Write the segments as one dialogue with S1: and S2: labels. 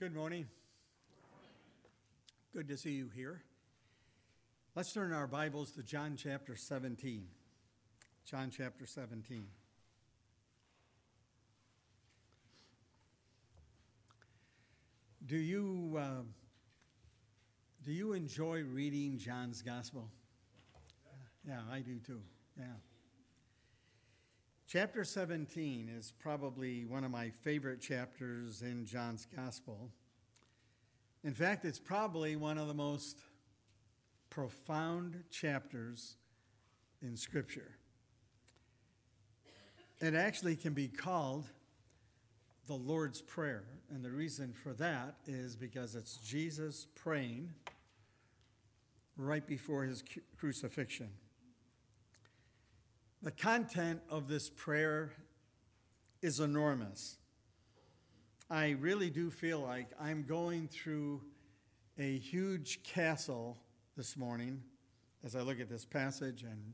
S1: Good morning. Good to see you here. Let's turn our Bibles to John chapter 17. John chapter 17. Do you, uh, do you enjoy reading John's Gospel? Yeah, I do too. Yeah. Chapter 17 is probably one of my favorite chapters in John's Gospel. In fact, it's probably one of the most profound chapters in Scripture. It actually can be called the Lord's Prayer. And the reason for that is because it's Jesus praying right before his crucifixion. The content of this prayer is enormous. I really do feel like I'm going through a huge castle this morning as I look at this passage and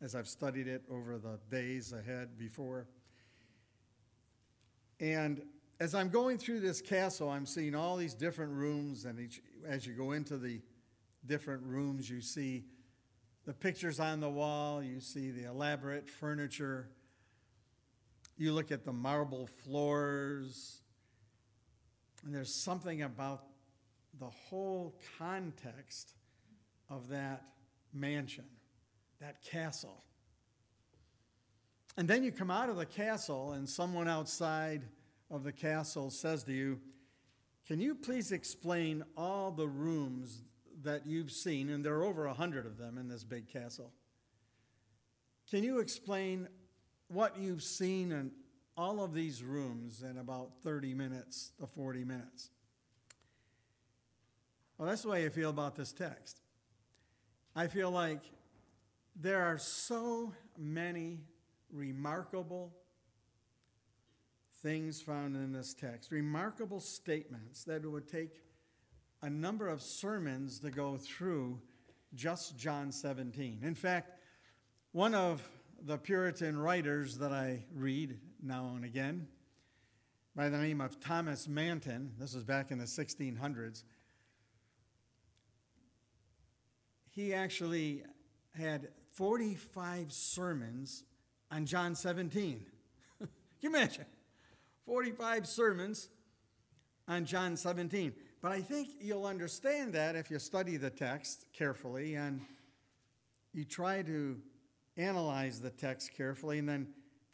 S1: as I've studied it over the days ahead before. And as I'm going through this castle, I'm seeing all these different rooms, and each, as you go into the different rooms, you see the pictures on the wall, you see the elaborate furniture, you look at the marble floors, and there's something about the whole context of that mansion, that castle. And then you come out of the castle, and someone outside of the castle says to you, Can you please explain all the rooms that you've seen, and there are over a hundred of them in this big castle. Can you explain what you've seen in all of these rooms in about 30 minutes to 40 minutes? Well, that's the way I feel about this text. I feel like there are so many remarkable things found in this text, remarkable statements that it would take a number of sermons to go through just John 17. In fact, one of the Puritan writers that I read now and again, by the name of Thomas Manton, this was back in the 1600s, he actually had 45 sermons on John 17. Can you imagine? 45 sermons on John 17. But I think you'll understand that if you study the text carefully and you try to analyze the text carefully and then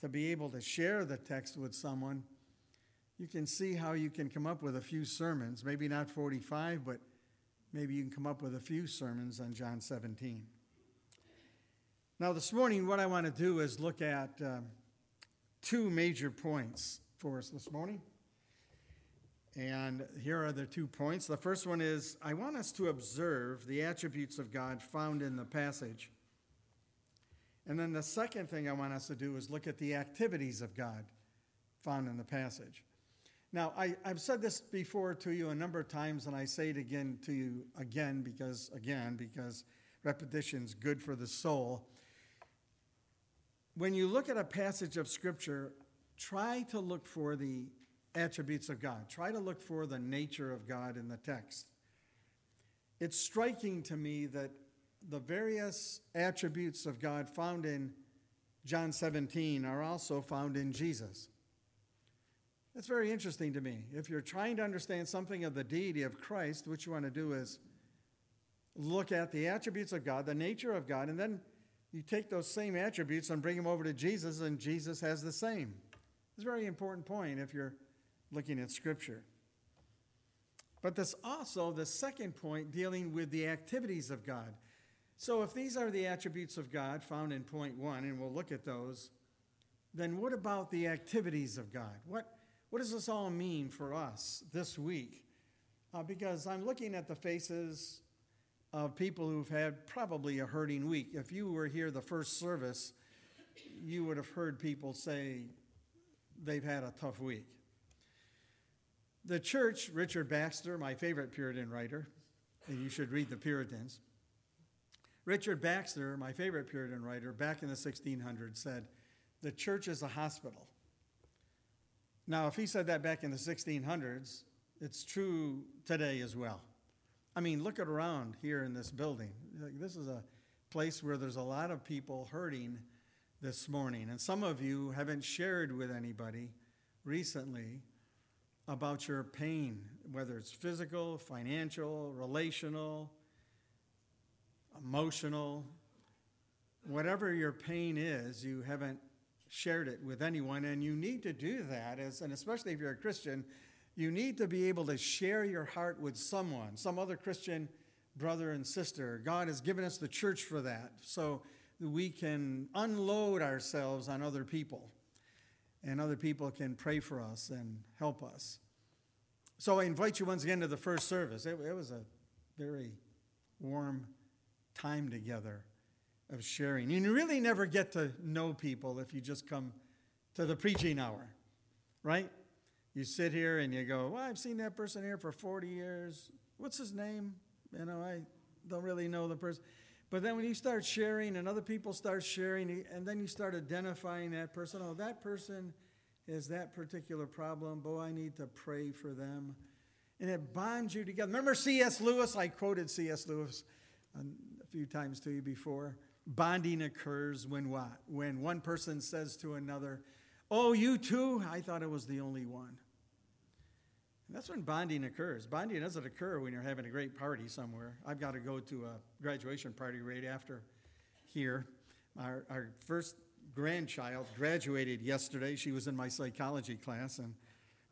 S1: to be able to share the text with someone, you can see how you can come up with a few sermons, maybe not 45, but maybe you can come up with a few sermons on John 17. Now, this morning, what I want to do is look at um, two major points for us this morning. And here are the two points. The first one is I want us to observe the attributes of God found in the passage. And then the second thing I want us to do is look at the activities of God found in the passage. Now, I, have said this before to you a number of times, and I say it again to you again because, again, because repetition's good for the soul. When you look at a passage of Scripture, try to look for the attributes of God. Try to look for the nature of God in the text. It's striking to me that the various attributes of God found in John 17 are also found in Jesus. That's very interesting to me. If you're trying to understand something of the deity of Christ, what you want to do is look at the attributes of God, the nature of God, and then you take those same attributes and bring them over to Jesus, and Jesus has the same. It's a very important point if you're looking at Scripture. But there's also the second point dealing with the activities of God. So, if these are the attributes of God found in point one, and we'll look at those, then what about the activities of God? What, what does this all mean for us this week? Uh, because I'm looking at the faces of people who've had probably a hurting week. If you were here the first service, you would have heard people say they've had a tough week. The church, Richard Baxter, my favorite Puritan writer, and you should read the Puritans. Richard Baxter, my favorite Puritan writer, back in the 1600s, said, The church is a hospital. Now, if he said that back in the 1600s, it's true today as well. I mean, look at around here in this building. This is a place where there's a lot of people hurting this morning. And some of you haven't shared with anybody recently about your pain, whether it's physical, financial, relational, emotional, whatever your pain is, you haven't shared it with anyone. And you need to do that, as, and especially if you're a Christian, you need to be able to share your heart with someone, some other Christian brother and sister. God has given us the church for that, so we can unload ourselves on other people, and other people can pray for us and help us. So I invite you once again to the first service. It, it was a very warm time together of sharing. You really never get to know people if you just come to the preaching hour, right? You sit here and you go, Well, I've seen that person here for 40 years. What's his name? You know, I don't really know the person. But then when you start sharing and other people start sharing, and then you start identifying that person, oh, that person has that particular problem. Boy, I need to pray for them. And it bonds you together. Remember C.S. Lewis? I quoted C.S. Lewis a few times to you before. Bonding occurs when what? When one person says to another, Oh, you too? I thought it was the only one. And that's when bonding occurs. Bonding doesn't occur when you're having a great party somewhere. I've got to go to a graduation party right after here. Our, our first grandchild graduated yesterday. She was in my psychology class, and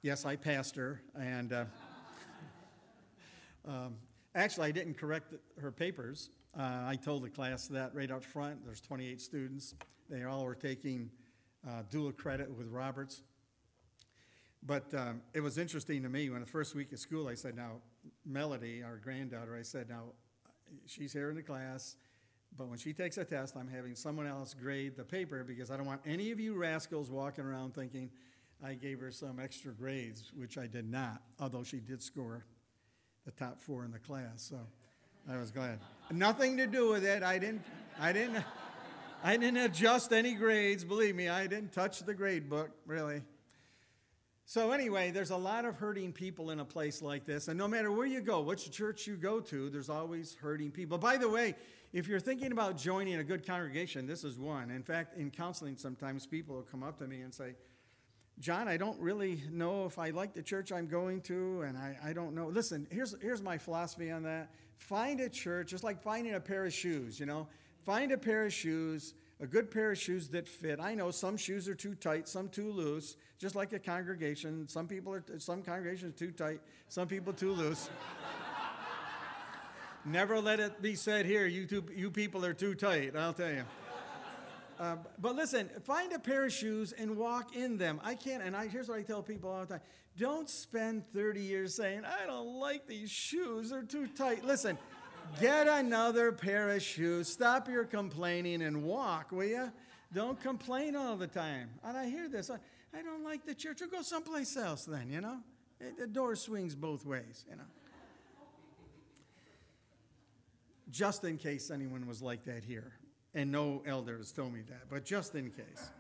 S1: yes, I passed her. And uh, um, actually, I didn't correct her papers. Uh, I told the class that right up front. There's 28 students. They all were taking uh, dual credit with Roberts. But um, it was interesting to me when the first week of school, I said, Now, Melody, our granddaughter, I said, Now, she's here in the class, but when she takes a test, I'm having someone else grade the paper because I don't want any of you rascals walking around thinking I gave her some extra grades, which I did not, although she did score the top four in the class. So I was glad. Nothing to do with it. I didn't, I didn't, I didn't adjust any grades. Believe me, I didn't touch the grade book, really. So, anyway, there's a lot of hurting people in a place like this. And no matter where you go, which church you go to, there's always hurting people. By the way, if you're thinking about joining a good congregation, this is one. In fact, in counseling, sometimes people will come up to me and say, John, I don't really know if I like the church I'm going to, and I, I don't know. Listen, here's, here's my philosophy on that. Find a church, just like finding a pair of shoes, you know. Find a pair of shoes a good pair of shoes that fit. I know some shoes are too tight, some too loose, just like a congregation. Some people are, some congregations too tight, some people too loose. Never let it be said here, you, two, you people are too tight, I'll tell you. Uh, but listen, find a pair of shoes and walk in them. I can't, and I, here's what I tell people all the time don't spend 30 years saying, I don't like these shoes, they're too tight. Listen, Get another pair of shoes. Stop your complaining and walk, will you? Don't complain all the time. And I hear this. I, I don't like the church. Or go someplace else then, you know? The door swings both ways, you know? Just in case anyone was like that here. And no elders told me that, but just in case.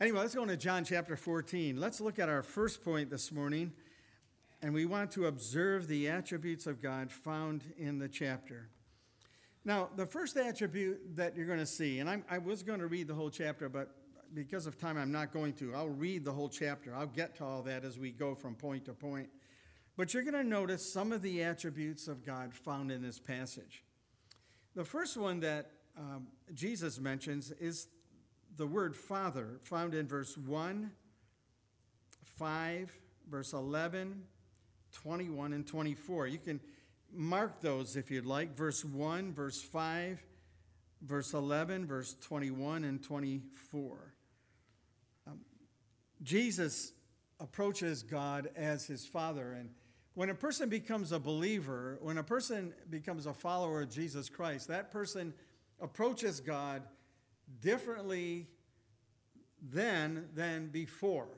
S1: Anyway, let's go into John chapter 14. Let's look at our first point this morning and we want to observe the attributes of God found in the chapter. Now, the first attribute that you're going to see, and I'm, i was going to read the whole chapter, but because of time, I'm not going to. I'll read the whole chapter. I'll get to all that as we go from point to point. But you're going to notice some of the attributes of God found in this passage. The first one that um, Jesus mentions is the word Father, found in verse 1, 5, verse 11, 21 and 24. You can mark those if you'd like. Verse 1, verse 5, verse 11, verse 21 and 24. Um, Jesus approaches God as his Father. And when a person becomes a believer, when a person becomes a follower of Jesus Christ, that person approaches God differently then than before.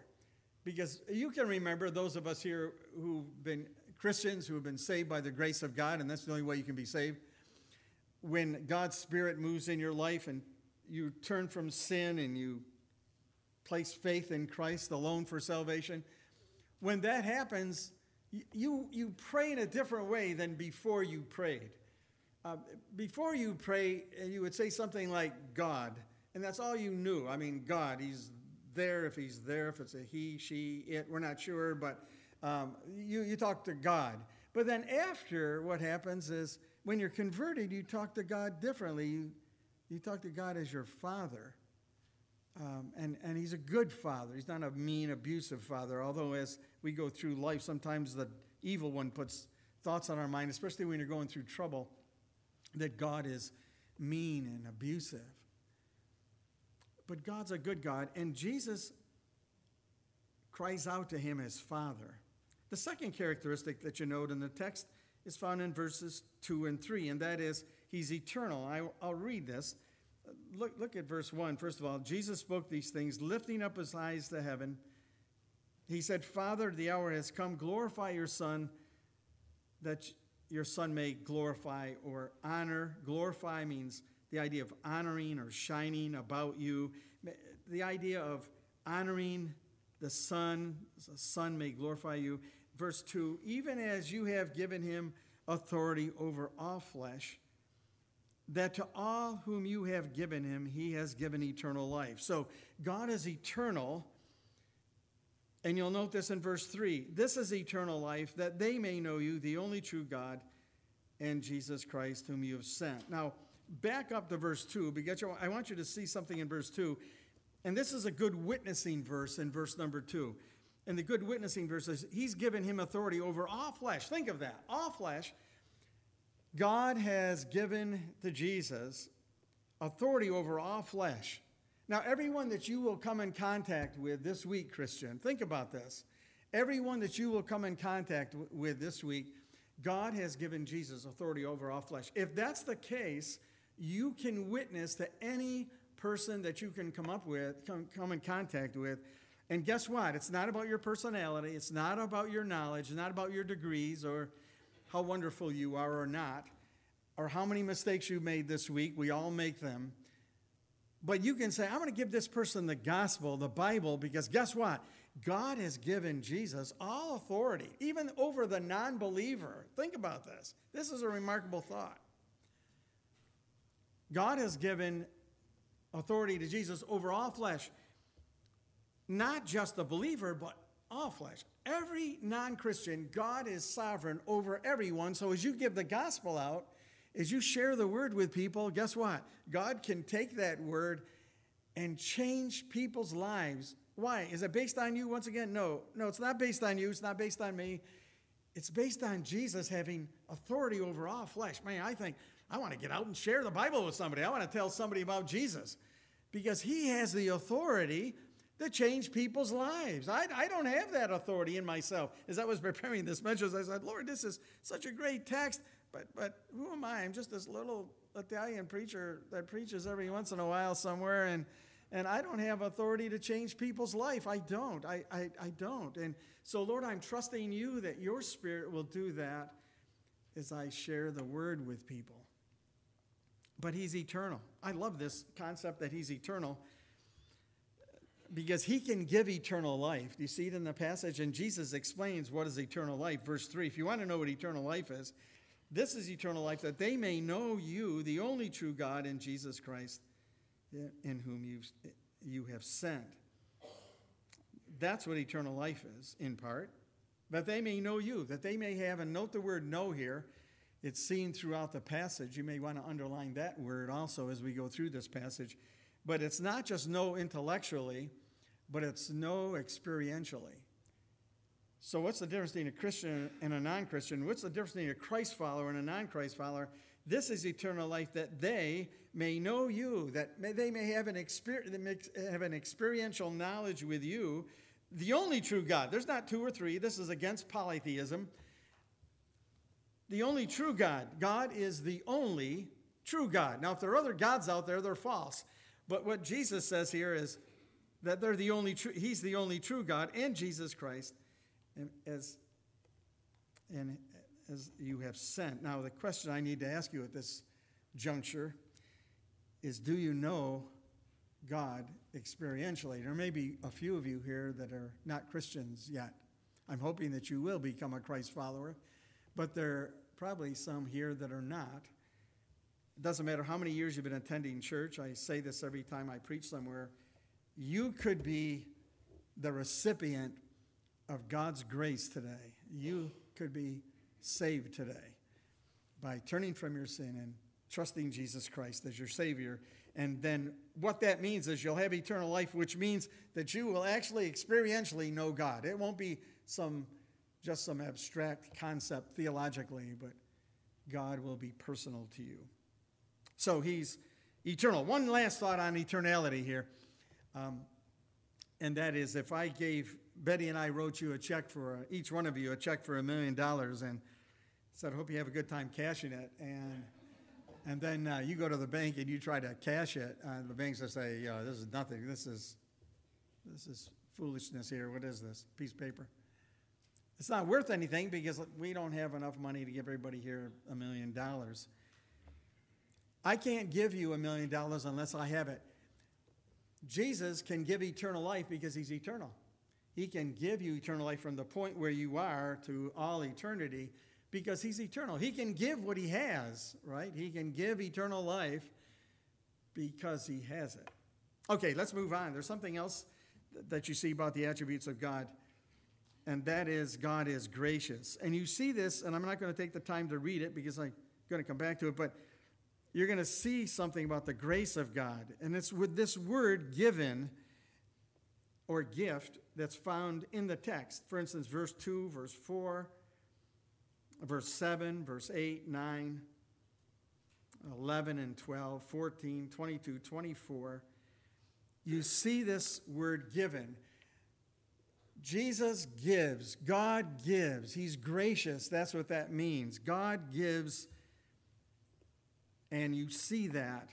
S1: Because you can remember those of us here who've been Christians, who have been saved by the grace of God, and that's the only way you can be saved. When God's Spirit moves in your life and you turn from sin and you place faith in Christ alone for salvation, when that happens, you, you pray in a different way than before you prayed. Uh, before you pray, you would say something like God, and that's all you knew. I mean, God, He's there if He's there, if it's a He, She, It, we're not sure, but um, you, you talk to God. But then after, what happens is when you're converted, you talk to God differently. You, you talk to God as your Father. Um, and, and he's a good father. He's not a mean, abusive father. Although, as we go through life, sometimes the evil one puts thoughts on our mind, especially when you're going through trouble, that God is mean and abusive. But God's a good God, and Jesus cries out to him as Father. The second characteristic that you note in the text is found in verses 2 and 3, and that is he's eternal. I, will read this look, look at verse 1. First of all, Jesus spoke these things, lifting up his eyes to heaven. He said, Father, the hour has come. Glorify your Son, that your Son may glorify or honor. Glorify means the idea of honoring or shining about you. The idea of honoring the Son, the Son may glorify you. Verse 2 Even as you have given him authority over all flesh that to all whom you have given him, he has given eternal life. So God is eternal. And you'll note this in verse 3 this is eternal life, that they may know you, the only true God, and Jesus Christ, whom you have sent. Now, back up to verse 2, because I want you to see something in verse 2. And this is a good witnessing verse in verse number 2. And the good witnessing verse is He's given him authority over all flesh. Think of that. All flesh God has given to Jesus authority over all flesh. Now, everyone that you will come in contact with this week, Christian, think about this. Everyone that you will come in contact with this week, God has given Jesus authority over all flesh. If that's the case, you can witness to any person that you can come up with, come, come in contact with. And guess what? It's not about your personality, it's not about your knowledge, it's not about your degrees or how wonderful you are or not, or how many mistakes you made this week. We all make them. But you can say, I'm going to give this person the gospel, the Bible, because guess what? God has given Jesus all authority, even over the non believer. Think about this. This is a remarkable thought. God has given authority to Jesus over all flesh, not just the believer, but all flesh. Every non Christian, God is sovereign over everyone. So as you give the gospel out, as you share the word with people, guess what? God can take that word and change people's lives. Why? Is it based on you? Once again, no. No, it's not based on you. It's not based on me. It's based on Jesus having authority over all flesh. Man, I think I want to get out and share the Bible with somebody. I want to tell somebody about Jesus because he has the authority to change people's lives. I, I don't have that authority in myself. As I was preparing this message, I said, Lord, this is such a great text, but, but who am I? I'm just this little Italian preacher that preaches every once in a while somewhere, and, and I don't have authority to change people's life. I don't. I, I, I don't. And so, Lord, I'm trusting you that your spirit will do that as I share the word with people. But he's eternal. I love this concept that he's eternal because he can give eternal life. Do you see it in the passage? And Jesus explains what is eternal life. Verse 3 If you want to know what eternal life is, this is eternal life, that they may know you, the only true God, in Jesus Christ, in whom you you have sent. That's what eternal life is, in part. That they may know you, that they may have, and note the word know here. It's seen throughout the passage. You may want to underline that word also as we go through this passage but it's not just know intellectually, but it's know experientially. So, what's the difference between a Christian and a non Christian? What's the difference between a Christ follower and a non Christ follower? This is eternal life that they may know you, that may, they may have an, have an experiential knowledge with you, the only true God. There's not two or three. This is against polytheism. The only true God. God is the only true God. Now, if there are other gods out there, they're false. But what Jesus says here is that they're the only true, he's the only true God and Jesus Christ as, and as you have sent. Now, the question I need to ask you at this juncture is do you know God experientially? There may be a few of you here that are not Christians yet. I'm hoping that you will become a Christ follower, but there are probably some here that are not. It doesn't matter how many years you've been attending church. I say this every time I preach somewhere. You could be the recipient of God's grace today. You could be saved today by turning from your sin and trusting Jesus Christ as your Savior. And then what that means is you'll have eternal life, which means that you will actually experientially know God. It won't be some just some abstract concept theologically, but God will be personal to you. So he's eternal. One last thought on eternality here. Um, and that is if I gave Betty and I wrote you a check for each one of you a check for a million dollars and said, "I "Hope you have a good time cashing it," and and then uh, you go to the bank and you try to cash it, uh, the banks will say, "Yeah, this is nothing. This is this is foolishness here. What is this piece of paper?" It's not worth anything because we don't have enough money to give everybody here a million dollars. I can't give you a million dollars unless I have it. Jesus can give eternal life because he's eternal. He can give you eternal life from the point where you are to all eternity because he's eternal. He can give what he has, right? He can give eternal life because he has it. Okay, let's move on. There's something else that you see about the attributes of God, and that is God is gracious. And you see this, and I'm not going to take the time to read it because I'm going to come back to it, but you're going to see something about the grace of God. And it's with this word given or gift that's found in the text. For instance, verse 2, verse 4, verse 7, verse 8, 9, 11, and 12, 14, 22, 24. You see this word given. Jesus gives. God gives. He's gracious. That's what that means. God gives and you see that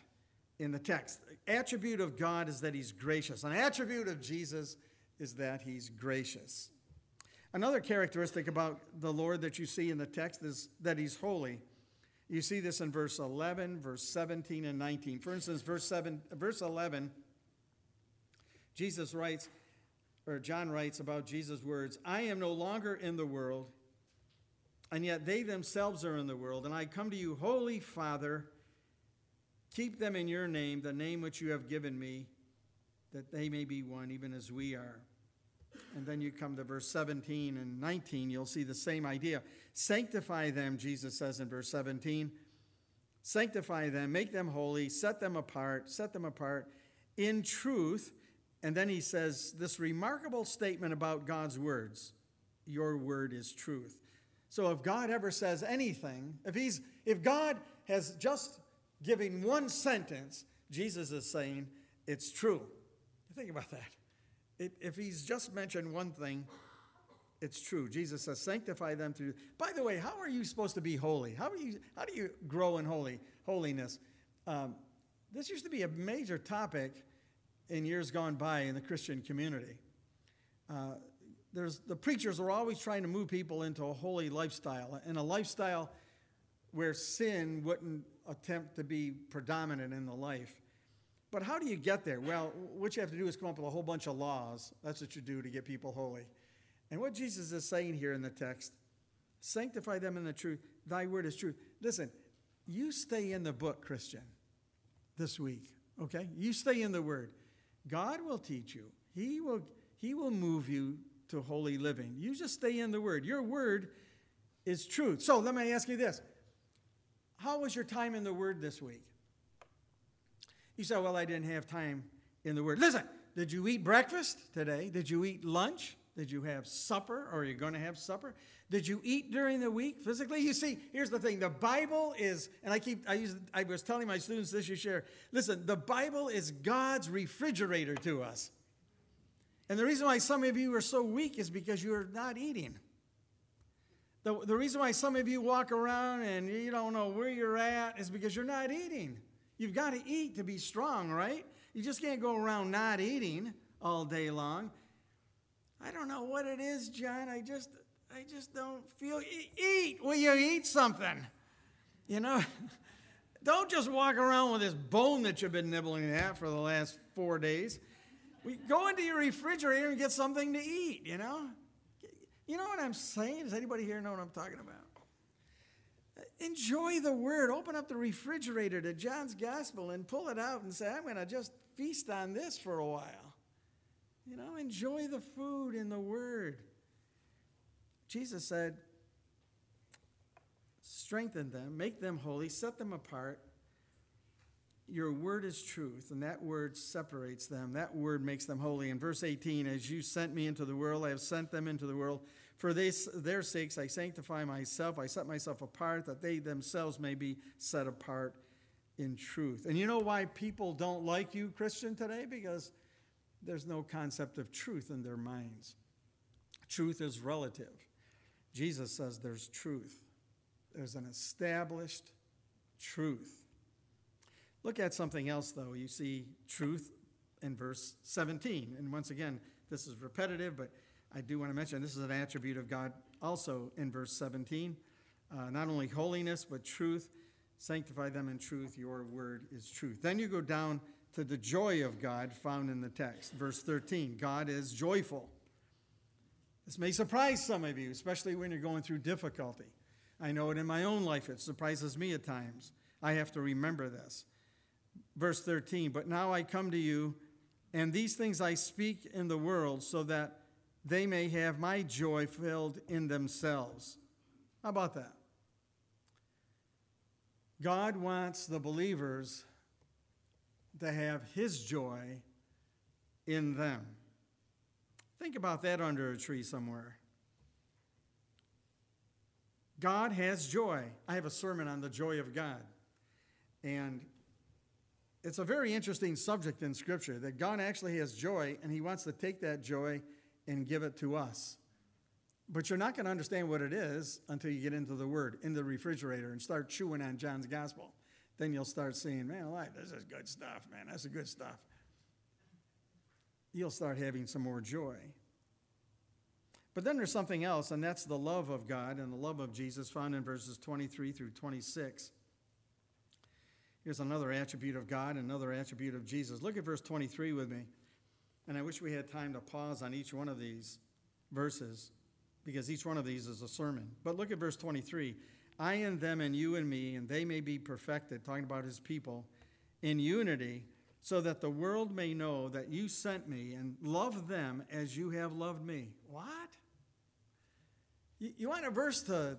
S1: in the text. Attribute of God is that he's gracious. An attribute of Jesus is that he's gracious. Another characteristic about the Lord that you see in the text is that he's holy. You see this in verse 11, verse 17, and 19. For instance, verse, 7, verse 11, Jesus writes, or John writes about Jesus' words I am no longer in the world, and yet they themselves are in the world. And I come to you, Holy Father, Keep them in your name, the name which you have given me, that they may be one, even as we are. And then you come to verse 17 and 19, you'll see the same idea. Sanctify them, Jesus says in verse 17. Sanctify them, make them holy, set them apart, set them apart in truth. And then he says this remarkable statement about God's words Your word is truth. So if God ever says anything, if he's if God has just giving one sentence, Jesus is saying it's true. Think about that. If he's just mentioned one thing, it's true. Jesus says, sanctify them through. By the way, how are you supposed to be holy? How, are you, how do you grow in holy, holiness? Um, this used to be a major topic in years gone by in the Christian community. Uh, there's, the preachers are always trying to move people into a holy lifestyle, and a lifestyle where sin wouldn't attempt to be predominant in the life. But how do you get there? Well, what you have to do is come up with a whole bunch of laws. That's what you do to get people holy. And what Jesus is saying here in the text sanctify them in the truth. Thy word is truth. Listen, you stay in the book, Christian, this week, okay? You stay in the word. God will teach you, He will, he will move you to holy living. You just stay in the word. Your word is truth. So let me ask you this how was your time in the Word this week? You say, Well, I didn't have time in the Word. Listen, did you eat breakfast today? Did you eat lunch? Did you have supper? Or are you going to have supper? Did you eat during the week physically? You see, here's the thing: the Bible is, and I keep, I use, I was telling my students this. You share. Listen, the Bible is God's refrigerator to us. And the reason why some of you are so weak is because you are not eating. The, the reason why some of you walk around and you don't know where you're at is because you're not eating. You've got to eat to be strong, right? You just can't go around not eating all day long. I don't know what it is, John. I just I just don't feel eat. Will you eat something? You know, don't just walk around with this bone that you've been nibbling at for the last four days. We go into your refrigerator and get something to eat, you know? You know what I'm saying? Does anybody here know what I'm talking about? Enjoy the word. Open up the refrigerator to John's gospel and pull it out and say, I'm going to just feast on this for a while. You know, enjoy the food in the word. Jesus said, strengthen them, make them holy, set them apart. Your word is truth, and that word separates them. That word makes them holy. In verse 18, as you sent me into the world, I have sent them into the world. For they, their sakes, I sanctify myself. I set myself apart that they themselves may be set apart in truth. And you know why people don't like you, Christian, today? Because there's no concept of truth in their minds. Truth is relative. Jesus says there's truth, there's an established truth. Look at something else, though. You see truth in verse 17. And once again, this is repetitive, but I do want to mention this is an attribute of God also in verse 17. Uh, not only holiness, but truth. Sanctify them in truth. Your word is truth. Then you go down to the joy of God found in the text. Verse 13 God is joyful. This may surprise some of you, especially when you're going through difficulty. I know it in my own life, it surprises me at times. I have to remember this. Verse 13 But now I come to you, and these things I speak in the world, so that they may have my joy filled in themselves. How about that? God wants the believers to have his joy in them. Think about that under a tree somewhere. God has joy. I have a sermon on the joy of God. And it's a very interesting subject in Scripture that God actually has joy and He wants to take that joy and give it to us. But you're not going to understand what it is until you get into the Word, in the refrigerator, and start chewing on John's Gospel. Then you'll start seeing, man, life, this is good stuff, man. That's good stuff. You'll start having some more joy. But then there's something else, and that's the love of God and the love of Jesus found in verses 23 through 26. Here's another attribute of God, another attribute of Jesus. Look at verse 23 with me. And I wish we had time to pause on each one of these verses because each one of these is a sermon. But look at verse 23 I and them, and you and me, and they may be perfected, talking about his people, in unity, so that the world may know that you sent me and love them as you have loved me. What? You, you want a verse to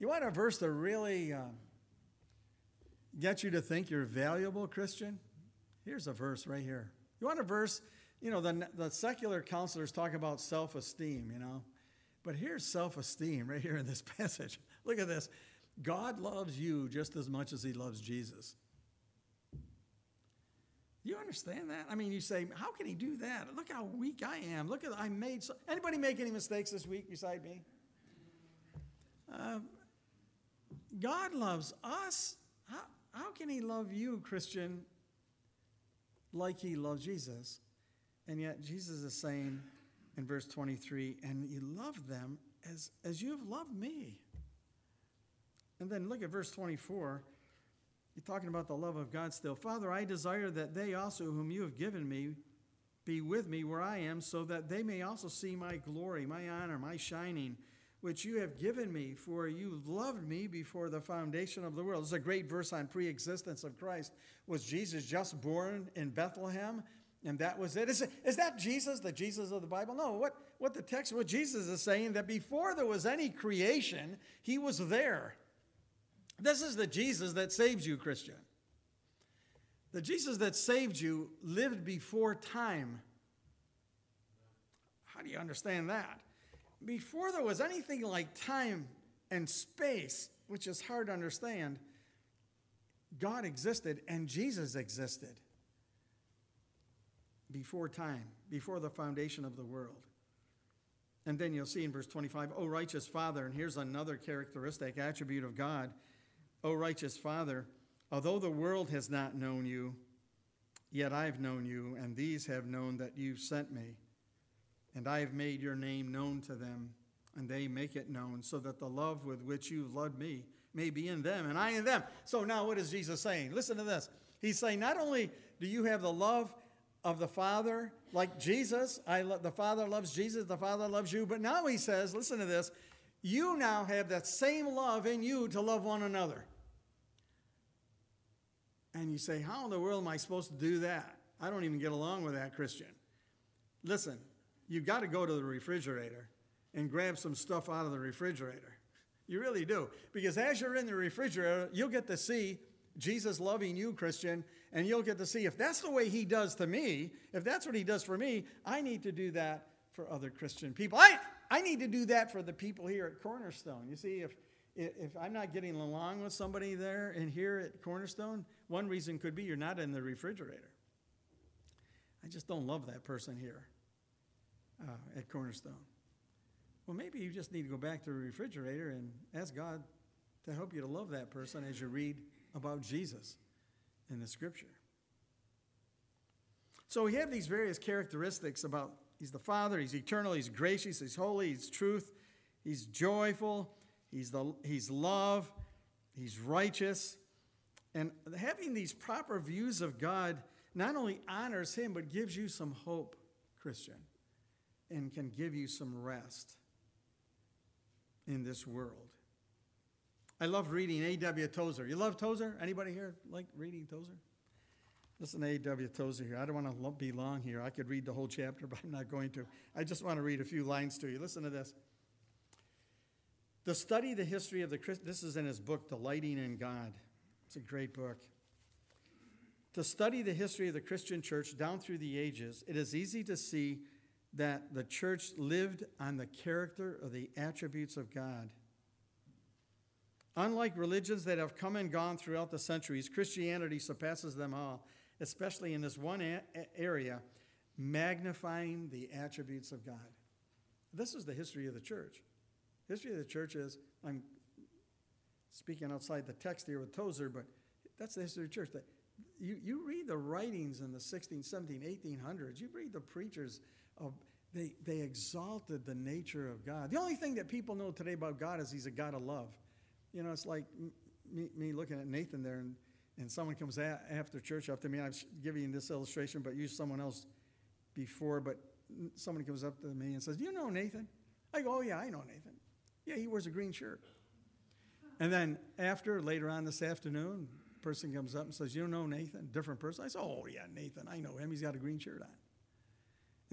S1: you want a verse to really um, get you to think you're valuable, Christian? Here's a verse right here. You want a verse? You know, the, the secular counselors talk about self esteem, you know. But here's self esteem right here in this passage. Look at this. God loves you just as much as he loves Jesus. You understand that? I mean, you say, how can he do that? Look how weak I am. Look at I made. So, anybody make any mistakes this week beside me? Uh, God loves us. How, how can he love you, Christian, like he loves Jesus? And yet Jesus is saying, in verse 23, and you love them as, as you have loved me. And then look at verse 24. You're talking about the love of God still. Father, I desire that they also, whom you have given me, be with me where I am, so that they may also see my glory, my honor, my shining, which you have given me, for you loved me before the foundation of the world. This is a great verse on pre existence of Christ. Was Jesus just born in Bethlehem? And that was it. Is, it. is that Jesus, the Jesus of the Bible? No, what, what the text, what Jesus is saying, that before there was any creation, he was there. This is the Jesus that saves you, Christian. The Jesus that saved you lived before time. How do you understand that? Before there was anything like time and space, which is hard to understand, God existed and Jesus existed before time, before the foundation of the world. And then you'll see in verse 25, O righteous Father, and here's another characteristic, attribute of God. O righteous Father, although the world has not known you, yet I've known you, and these have known that you sent me. And I have made your name known to them, and they make it known, so that the love with which you loved me may be in them, and I in them. So now what is Jesus saying? Listen to this. He's saying, not only do you have the love of the Father, like Jesus. I lo- the Father loves Jesus, the Father loves you. But now he says, listen to this, you now have that same love in you to love one another. And you say, how in the world am I supposed to do that? I don't even get along with that Christian. Listen, you've got to go to the refrigerator and grab some stuff out of the refrigerator. You really do. Because as you're in the refrigerator, you'll get to see Jesus loving you, Christian, and you'll get to see if that's the way he does to me, if that's what he does for me, I need to do that for other Christian people. I, I need to do that for the people here at Cornerstone. You see, if, if I'm not getting along with somebody there and here at Cornerstone, one reason could be you're not in the refrigerator. I just don't love that person here uh, at Cornerstone. Well, maybe you just need to go back to the refrigerator and ask God to help you to love that person as you read about Jesus in the scripture. So we have these various characteristics about He's the Father, He's eternal, He's gracious, He's holy, He's truth, He's joyful, He's, the, he's love, He's righteous. And having these proper views of God not only honors Him, but gives you some hope, Christian, and can give you some rest in this world. I love reading A.W. Tozer. You love Tozer? Anybody here like reading Tozer? Listen to A.W. Tozer here. I don't want to be long here. I could read the whole chapter, but I'm not going to. I just want to read a few lines to you. Listen to this. To study the history of the Christ, this is in his book, Delighting in God. It's a great book. To study the history of the Christian church down through the ages, it is easy to see that the church lived on the character of the attributes of God. Unlike religions that have come and gone throughout the centuries, Christianity surpasses them all, especially in this one a- area, magnifying the attributes of God. This is the history of the church. History of the church is, I'm speaking outside the text here with Tozer, but that's the history of the church. That you, you read the writings in the 16, 17, 1800s, you read the preachers of, they, they exalted the nature of God. The only thing that people know today about God is he's a God of love. You know, it's like me, me looking at Nathan there, and, and someone comes a- after church up to me. I'm giving this illustration, but use someone else before. But someone comes up to me and says, Do you know Nathan? I go, Oh, yeah, I know Nathan. Yeah, he wears a green shirt. And then after, later on this afternoon, person comes up and says, You know Nathan? Different person. I say, Oh, yeah, Nathan. I know him. He's got a green shirt on.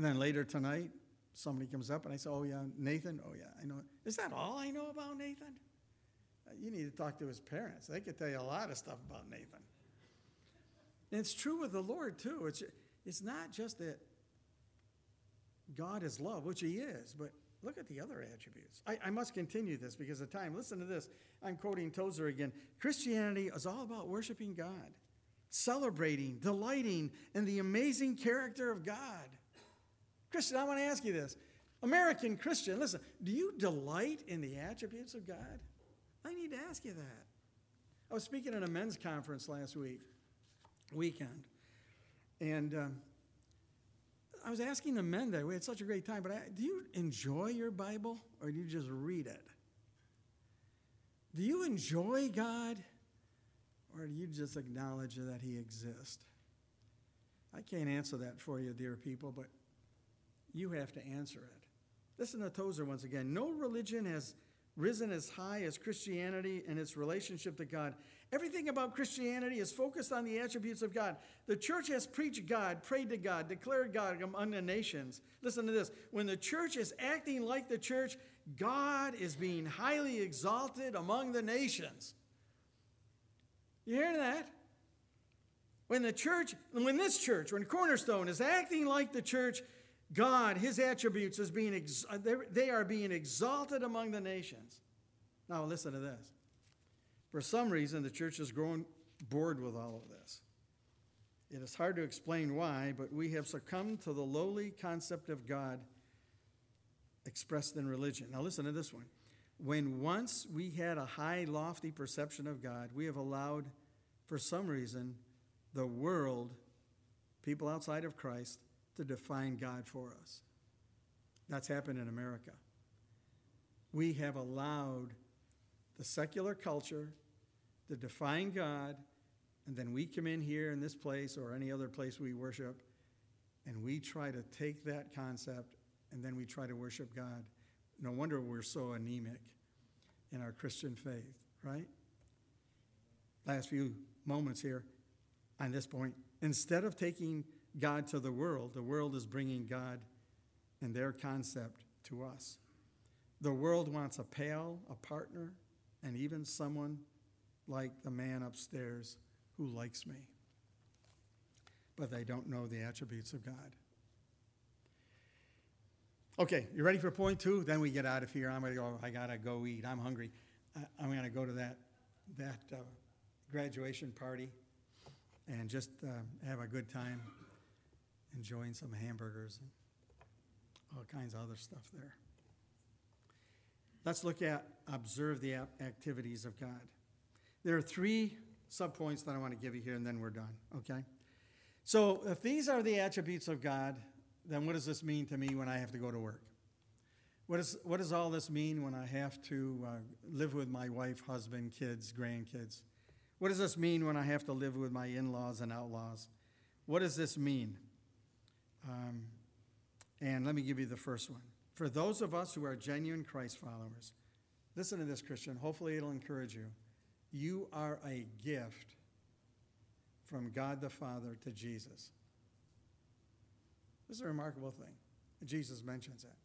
S1: And then later tonight, somebody comes up and I say, Oh, yeah, Nathan? Oh, yeah, I know. Is that all I know about Nathan? Uh, you need to talk to his parents. They could tell you a lot of stuff about Nathan. And it's true with the Lord, too. It's, it's not just that God is love, which he is, but look at the other attributes. I, I must continue this because of time. Listen to this. I'm quoting Tozer again. Christianity is all about worshiping God, celebrating, delighting in the amazing character of God. Christian, I want to ask you this. American Christian, listen, do you delight in the attributes of God? I need to ask you that. I was speaking at a men's conference last week, weekend, and um, I was asking the men there. We had such a great time, but I, do you enjoy your Bible or do you just read it? Do you enjoy God or do you just acknowledge that He exists? I can't answer that for you, dear people, but you have to answer it. Listen to Tozer once again. No religion has risen as high as Christianity and its relationship to God. Everything about Christianity is focused on the attributes of God. The church has preached God, prayed to God, declared God among the nations. Listen to this. When the church is acting like the church, God is being highly exalted among the nations. You hear that? When the church, when this church, when Cornerstone is acting like the church, God, his attributes, is being ex- uh, they are being exalted among the nations. Now, listen to this. For some reason, the church has grown bored with all of this. It is hard to explain why, but we have succumbed to the lowly concept of God expressed in religion. Now, listen to this one. When once we had a high, lofty perception of God, we have allowed, for some reason, the world, people outside of Christ, to define God for us. That's happened in America. We have allowed the secular culture to define God, and then we come in here in this place or any other place we worship, and we try to take that concept and then we try to worship God. No wonder we're so anemic in our Christian faith, right? Last few moments here on this point. Instead of taking God to the world, the world is bringing God and their concept to us. The world wants a pal, a partner, and even someone like the man upstairs who likes me. But they don't know the attributes of God. Okay, you ready for point two? Then we get out of here. I'm going to go, I got to go eat. I'm hungry. I- I'm going to go to that, that uh, graduation party and just uh, have a good time enjoying some hamburgers and all kinds of other stuff there. Let's look at observe the activities of God. There are three subpoints that I want to give you here, and then we're done, okay? So, if these are the attributes of God, then what does this mean to me when I have to go to work? What, is, what does all this mean when I have to uh, live with my wife, husband, kids, grandkids? What does this mean when I have to live with my in laws and outlaws? What does this mean? Um, and let me give you the first one. For those of us who are genuine Christ followers, listen to this, Christian. Hopefully, it'll encourage you. You are a gift from God the Father to Jesus. This is a remarkable thing. Jesus mentions that.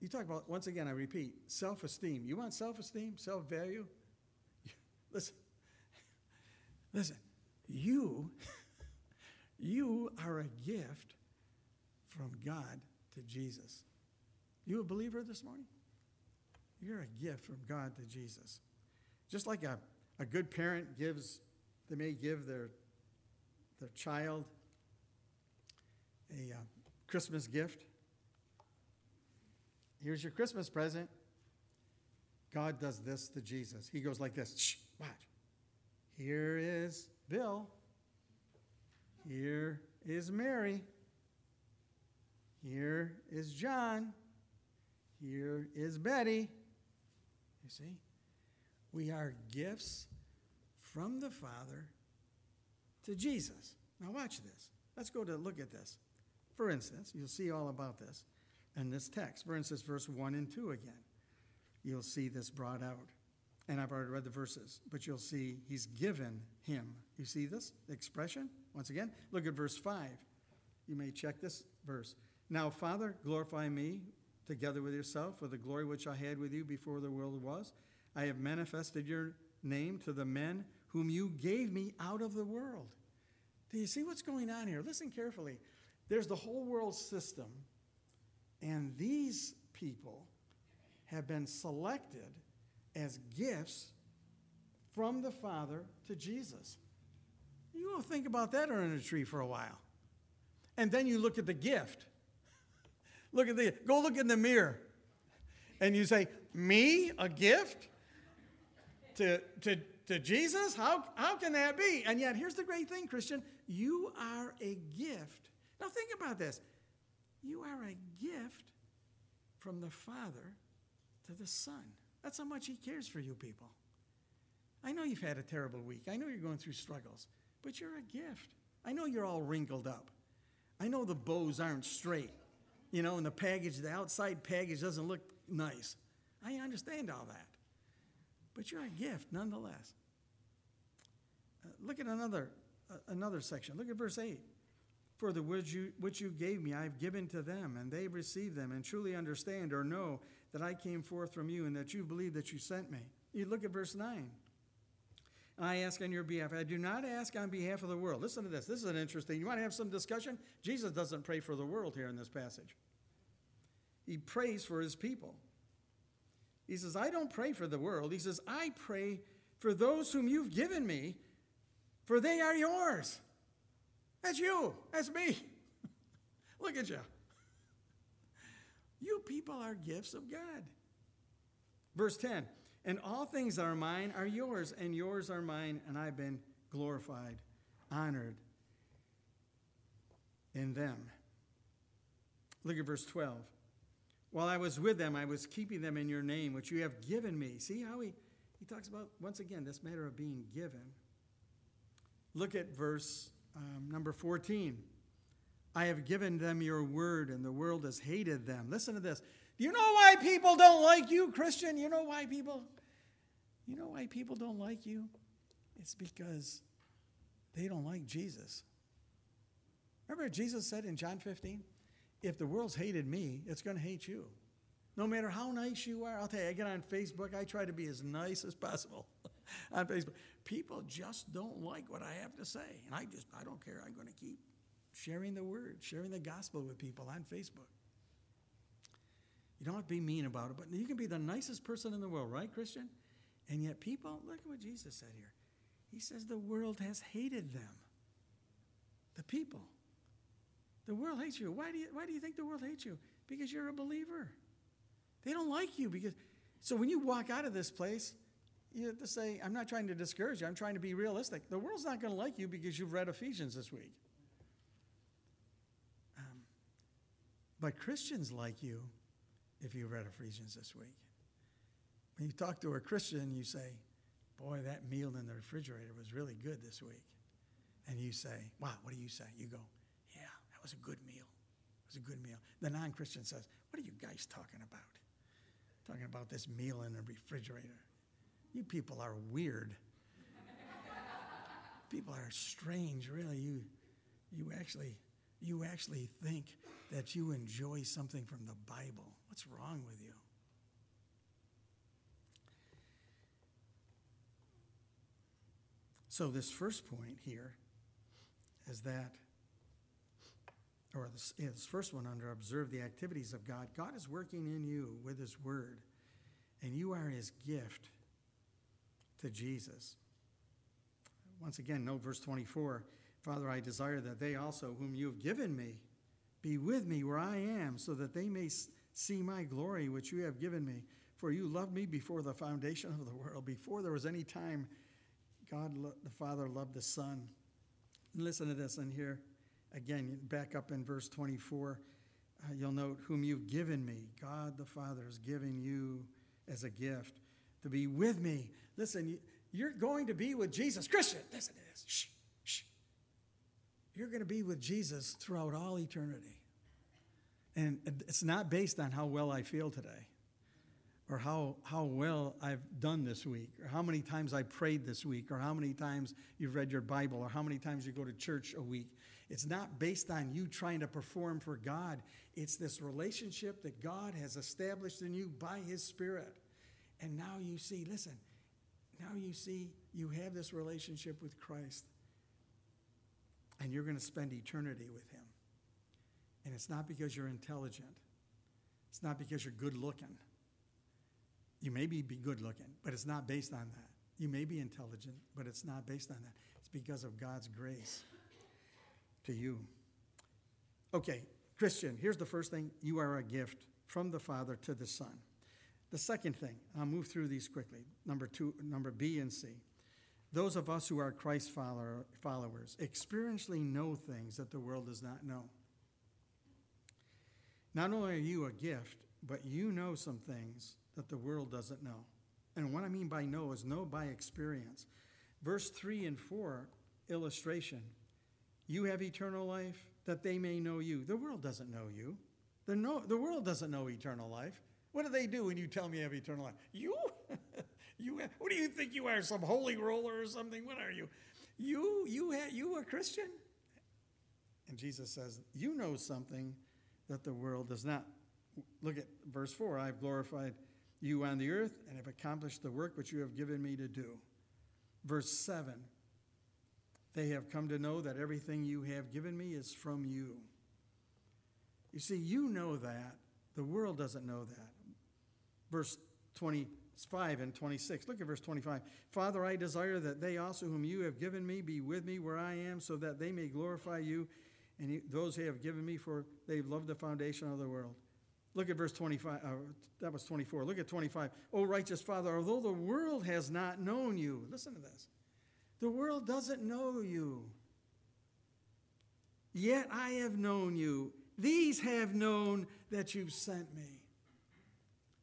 S1: You talk about, once again, I repeat, self esteem. You want self esteem, self value? Listen, listen, you, you are a gift from God to Jesus. You a believer this morning? You're a gift from God to Jesus. Just like a, a good parent gives, they may give their, their child a uh, Christmas gift. Here's your Christmas present. God does this to Jesus. He goes like this Shh, watch. Here is Bill. Here is Mary. Here is John. Here is Betty. You see? We are gifts from the Father to Jesus. Now, watch this. Let's go to look at this. For instance, you'll see all about this in this text. For instance, verse 1 and 2 again. You'll see this brought out. And I've already read the verses, but you'll see he's given him. You see this expression? Once again, look at verse 5. You may check this verse. Now, Father, glorify me together with yourself for the glory which I had with you before the world was. I have manifested your name to the men whom you gave me out of the world. Do you see what's going on here? Listen carefully. There's the whole world system, and these people have been selected as gifts from the Father to Jesus. You will think about that under a tree for a while. And then you look at the gift. Look at the go look in the mirror. And you say, Me, a gift? To, to, to Jesus? How, how can that be? And yet, here's the great thing, Christian. You are a gift. Now, think about this. You are a gift from the Father to the Son. That's how much He cares for you people. I know you've had a terrible week. I know you're going through struggles, but you're a gift. I know you're all wrinkled up. I know the bows aren't straight, you know, and the package, the outside package doesn't look nice. I understand all that. But you're a gift nonetheless. Uh, look at another, uh, another section. Look at verse 8. For the which you, which you gave me, I have given to them, and they receive them, and truly understand or know that I came forth from you, and that you believe that you sent me. You look at verse 9. I ask on your behalf. I do not ask on behalf of the world. Listen to this. This is an interesting. You want to have some discussion? Jesus doesn't pray for the world here in this passage. He prays for his people. He says, I don't pray for the world. He says, I pray for those whom you've given me, for they are yours. That's you. That's me. Look at you. You people are gifts of God. Verse 10 And all things that are mine are yours, and yours are mine, and I've been glorified, honored in them. Look at verse 12. While I was with them, I was keeping them in your name, which you have given me. See how he, he talks about, once again, this matter of being given. Look at verse um, number 14. I have given them your word, and the world has hated them. Listen to this. Do you know why people don't like you, Christian? You know why people you know why people don't like you? It's because they don't like Jesus. Remember Jesus said in John 15? If the world's hated me, it's going to hate you. No matter how nice you are, I'll tell you, I get on Facebook, I try to be as nice as possible on Facebook. People just don't like what I have to say. And I just, I don't care. I'm going to keep sharing the word, sharing the gospel with people on Facebook. You don't have to be mean about it, but you can be the nicest person in the world, right, Christian? And yet, people, look at what Jesus said here. He says the world has hated them. The people. The world hates you. Why do you, why do you think the world hates you? Because you're a believer. They don't like you because. So when you walk out of this place, you have to say, I'm not trying to discourage you, I'm trying to be realistic. The world's not going to like you because you've read Ephesians this week. Um, but Christians like you if you read Ephesians this week. When you talk to a Christian, you say, Boy, that meal in the refrigerator was really good this week. And you say, Wow, what do you say? You go, Yeah, that was a good meal. It was a good meal. The non Christian says, What are you guys talking about? Talking about this meal in the refrigerator. You people are weird. people are strange, really. You, you, actually, you actually think that you enjoy something from the Bible. What's wrong with you? So, this first point here is that, or this, yeah, this first one under observe the activities of God. God is working in you with His Word, and you are His gift to Jesus. Once again, note verse 24 Father, I desire that they also, whom you have given me, be with me where I am, so that they may see my glory which you have given me. For you loved me before the foundation of the world, before there was any time God, the Father, loved the Son. Listen to this and here again, back up in verse 24. Uh, you'll note, whom you've given me. God the Father is giving you as a gift to be with me. Listen, you're going to be with Jesus. Christian, listen to this. Shh, shh. You're going to be with Jesus throughout all eternity. And it's not based on how well I feel today or how, how well I've done this week, or how many times I prayed this week, or how many times you've read your Bible, or how many times you go to church a week. It's not based on you trying to perform for God. It's this relationship that God has established in you by His Spirit. And now you see, listen, now you see you have this relationship with Christ, and you're going to spend eternity with Him. And it's not because you're intelligent, it's not because you're good looking you may be good looking, but it's not based on that. You may be intelligent, but it's not based on that. It's because of God's grace to you. Okay, Christian, here's the first thing you are a gift from the Father to the Son. The second thing, I'll move through these quickly. Number two, number B and C. Those of us who are Christ follower, followers experientially know things that the world does not know. Not only are you a gift, but you know some things that the world doesn't know. And what I mean by know is know by experience. Verse 3 and 4, illustration. You have eternal life that they may know you. The world doesn't know you. The, no, the world doesn't know eternal life. What do they do when you tell me you have eternal life? You? you what do you think you are? Some holy roller or something? What are you? You you you a Christian? And Jesus says, "You know something that the world does not." Look at verse 4. I've glorified you on the earth and have accomplished the work which you have given me to do. Verse 7 They have come to know that everything you have given me is from you. You see, you know that. The world doesn't know that. Verse 25 and 26. Look at verse 25. Father, I desire that they also, whom you have given me, be with me where I am, so that they may glorify you and those who have given me, for they have loved the foundation of the world. Look at verse 25. Uh, that was 24. Look at 25. Oh, righteous Father, although the world has not known you, listen to this. The world doesn't know you. Yet I have known you. These have known that you've sent me.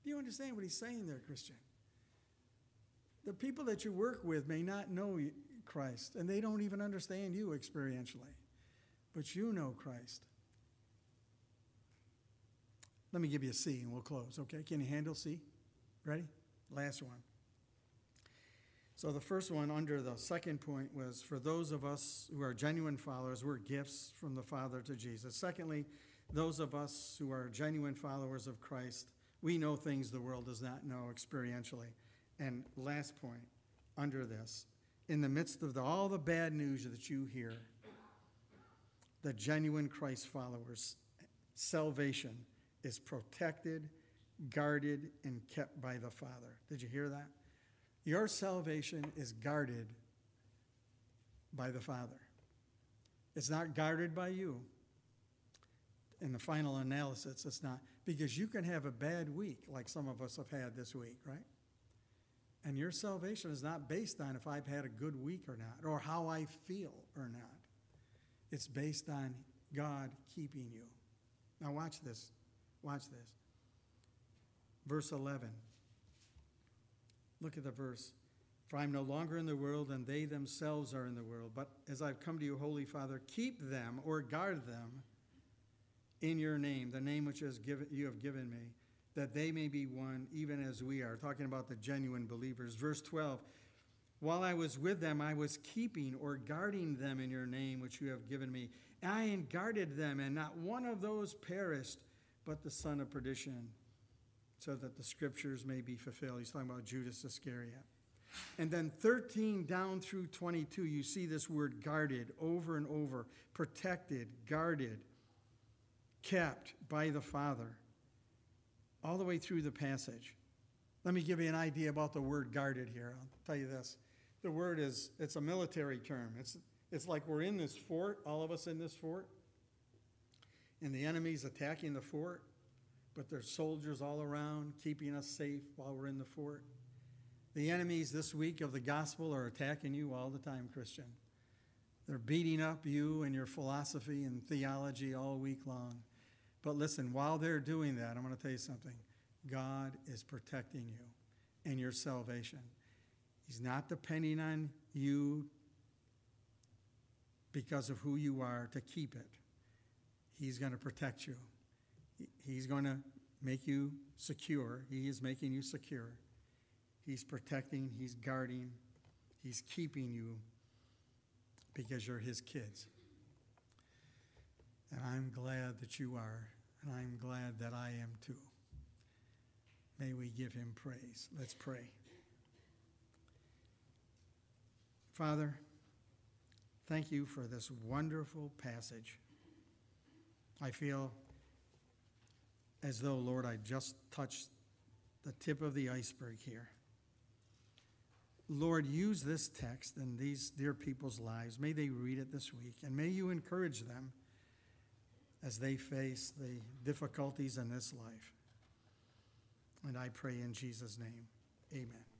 S1: Do you understand what he's saying there, Christian? The people that you work with may not know Christ, and they don't even understand you experientially. But you know Christ. Let me give you a C and we'll close, okay? Can you handle C? Ready? Last one. So the first one under the second point was for those of us who are genuine followers, we're gifts from the Father to Jesus. Secondly, those of us who are genuine followers of Christ, we know things the world does not know experientially. And last point under this, in the midst of the, all the bad news that you hear, the genuine Christ followers, salvation is protected, guarded, and kept by the Father. Did you hear that? Your salvation is guarded by the Father. It's not guarded by you. In the final analysis, it's not. Because you can have a bad week, like some of us have had this week, right? And your salvation is not based on if I've had a good week or not, or how I feel or not. It's based on God keeping you. Now, watch this. Watch this. Verse 11. Look at the verse. For I am no longer in the world, and they themselves are in the world. But as I've come to you, Holy Father, keep them or guard them in your name, the name which has given, you have given me, that they may be one, even as we are. Talking about the genuine believers. Verse 12. While I was with them, I was keeping or guarding them in your name, which you have given me. I guarded them, and not one of those perished, but the son of perdition, so that the scriptures may be fulfilled. He's talking about Judas Iscariot. And then 13 down through 22, you see this word guarded over and over protected, guarded, kept by the Father, all the way through the passage. Let me give you an idea about the word guarded here. I'll tell you this. The word is, it's a military term. It's, it's like we're in this fort, all of us in this fort, and the enemy's attacking the fort, but there's soldiers all around keeping us safe while we're in the fort. The enemies this week of the gospel are attacking you all the time, Christian. They're beating up you and your philosophy and theology all week long. But listen, while they're doing that, I'm going to tell you something. God is protecting you and your salvation. He's not depending on you because of who you are to keep it. He's going to protect you. He's going to make you secure. He is making you secure. He's protecting, He's guarding, He's keeping you because you're His kids. And I'm glad that you are, and I'm glad that I am too. May we give Him praise. Let's pray. Father, thank you for this wonderful passage. I feel as though, Lord, I just touched the tip of the iceberg here. Lord, use this text in these dear people's lives. May they read it this week, and may you encourage them as they face the difficulties in this life. And I pray in Jesus' name, amen.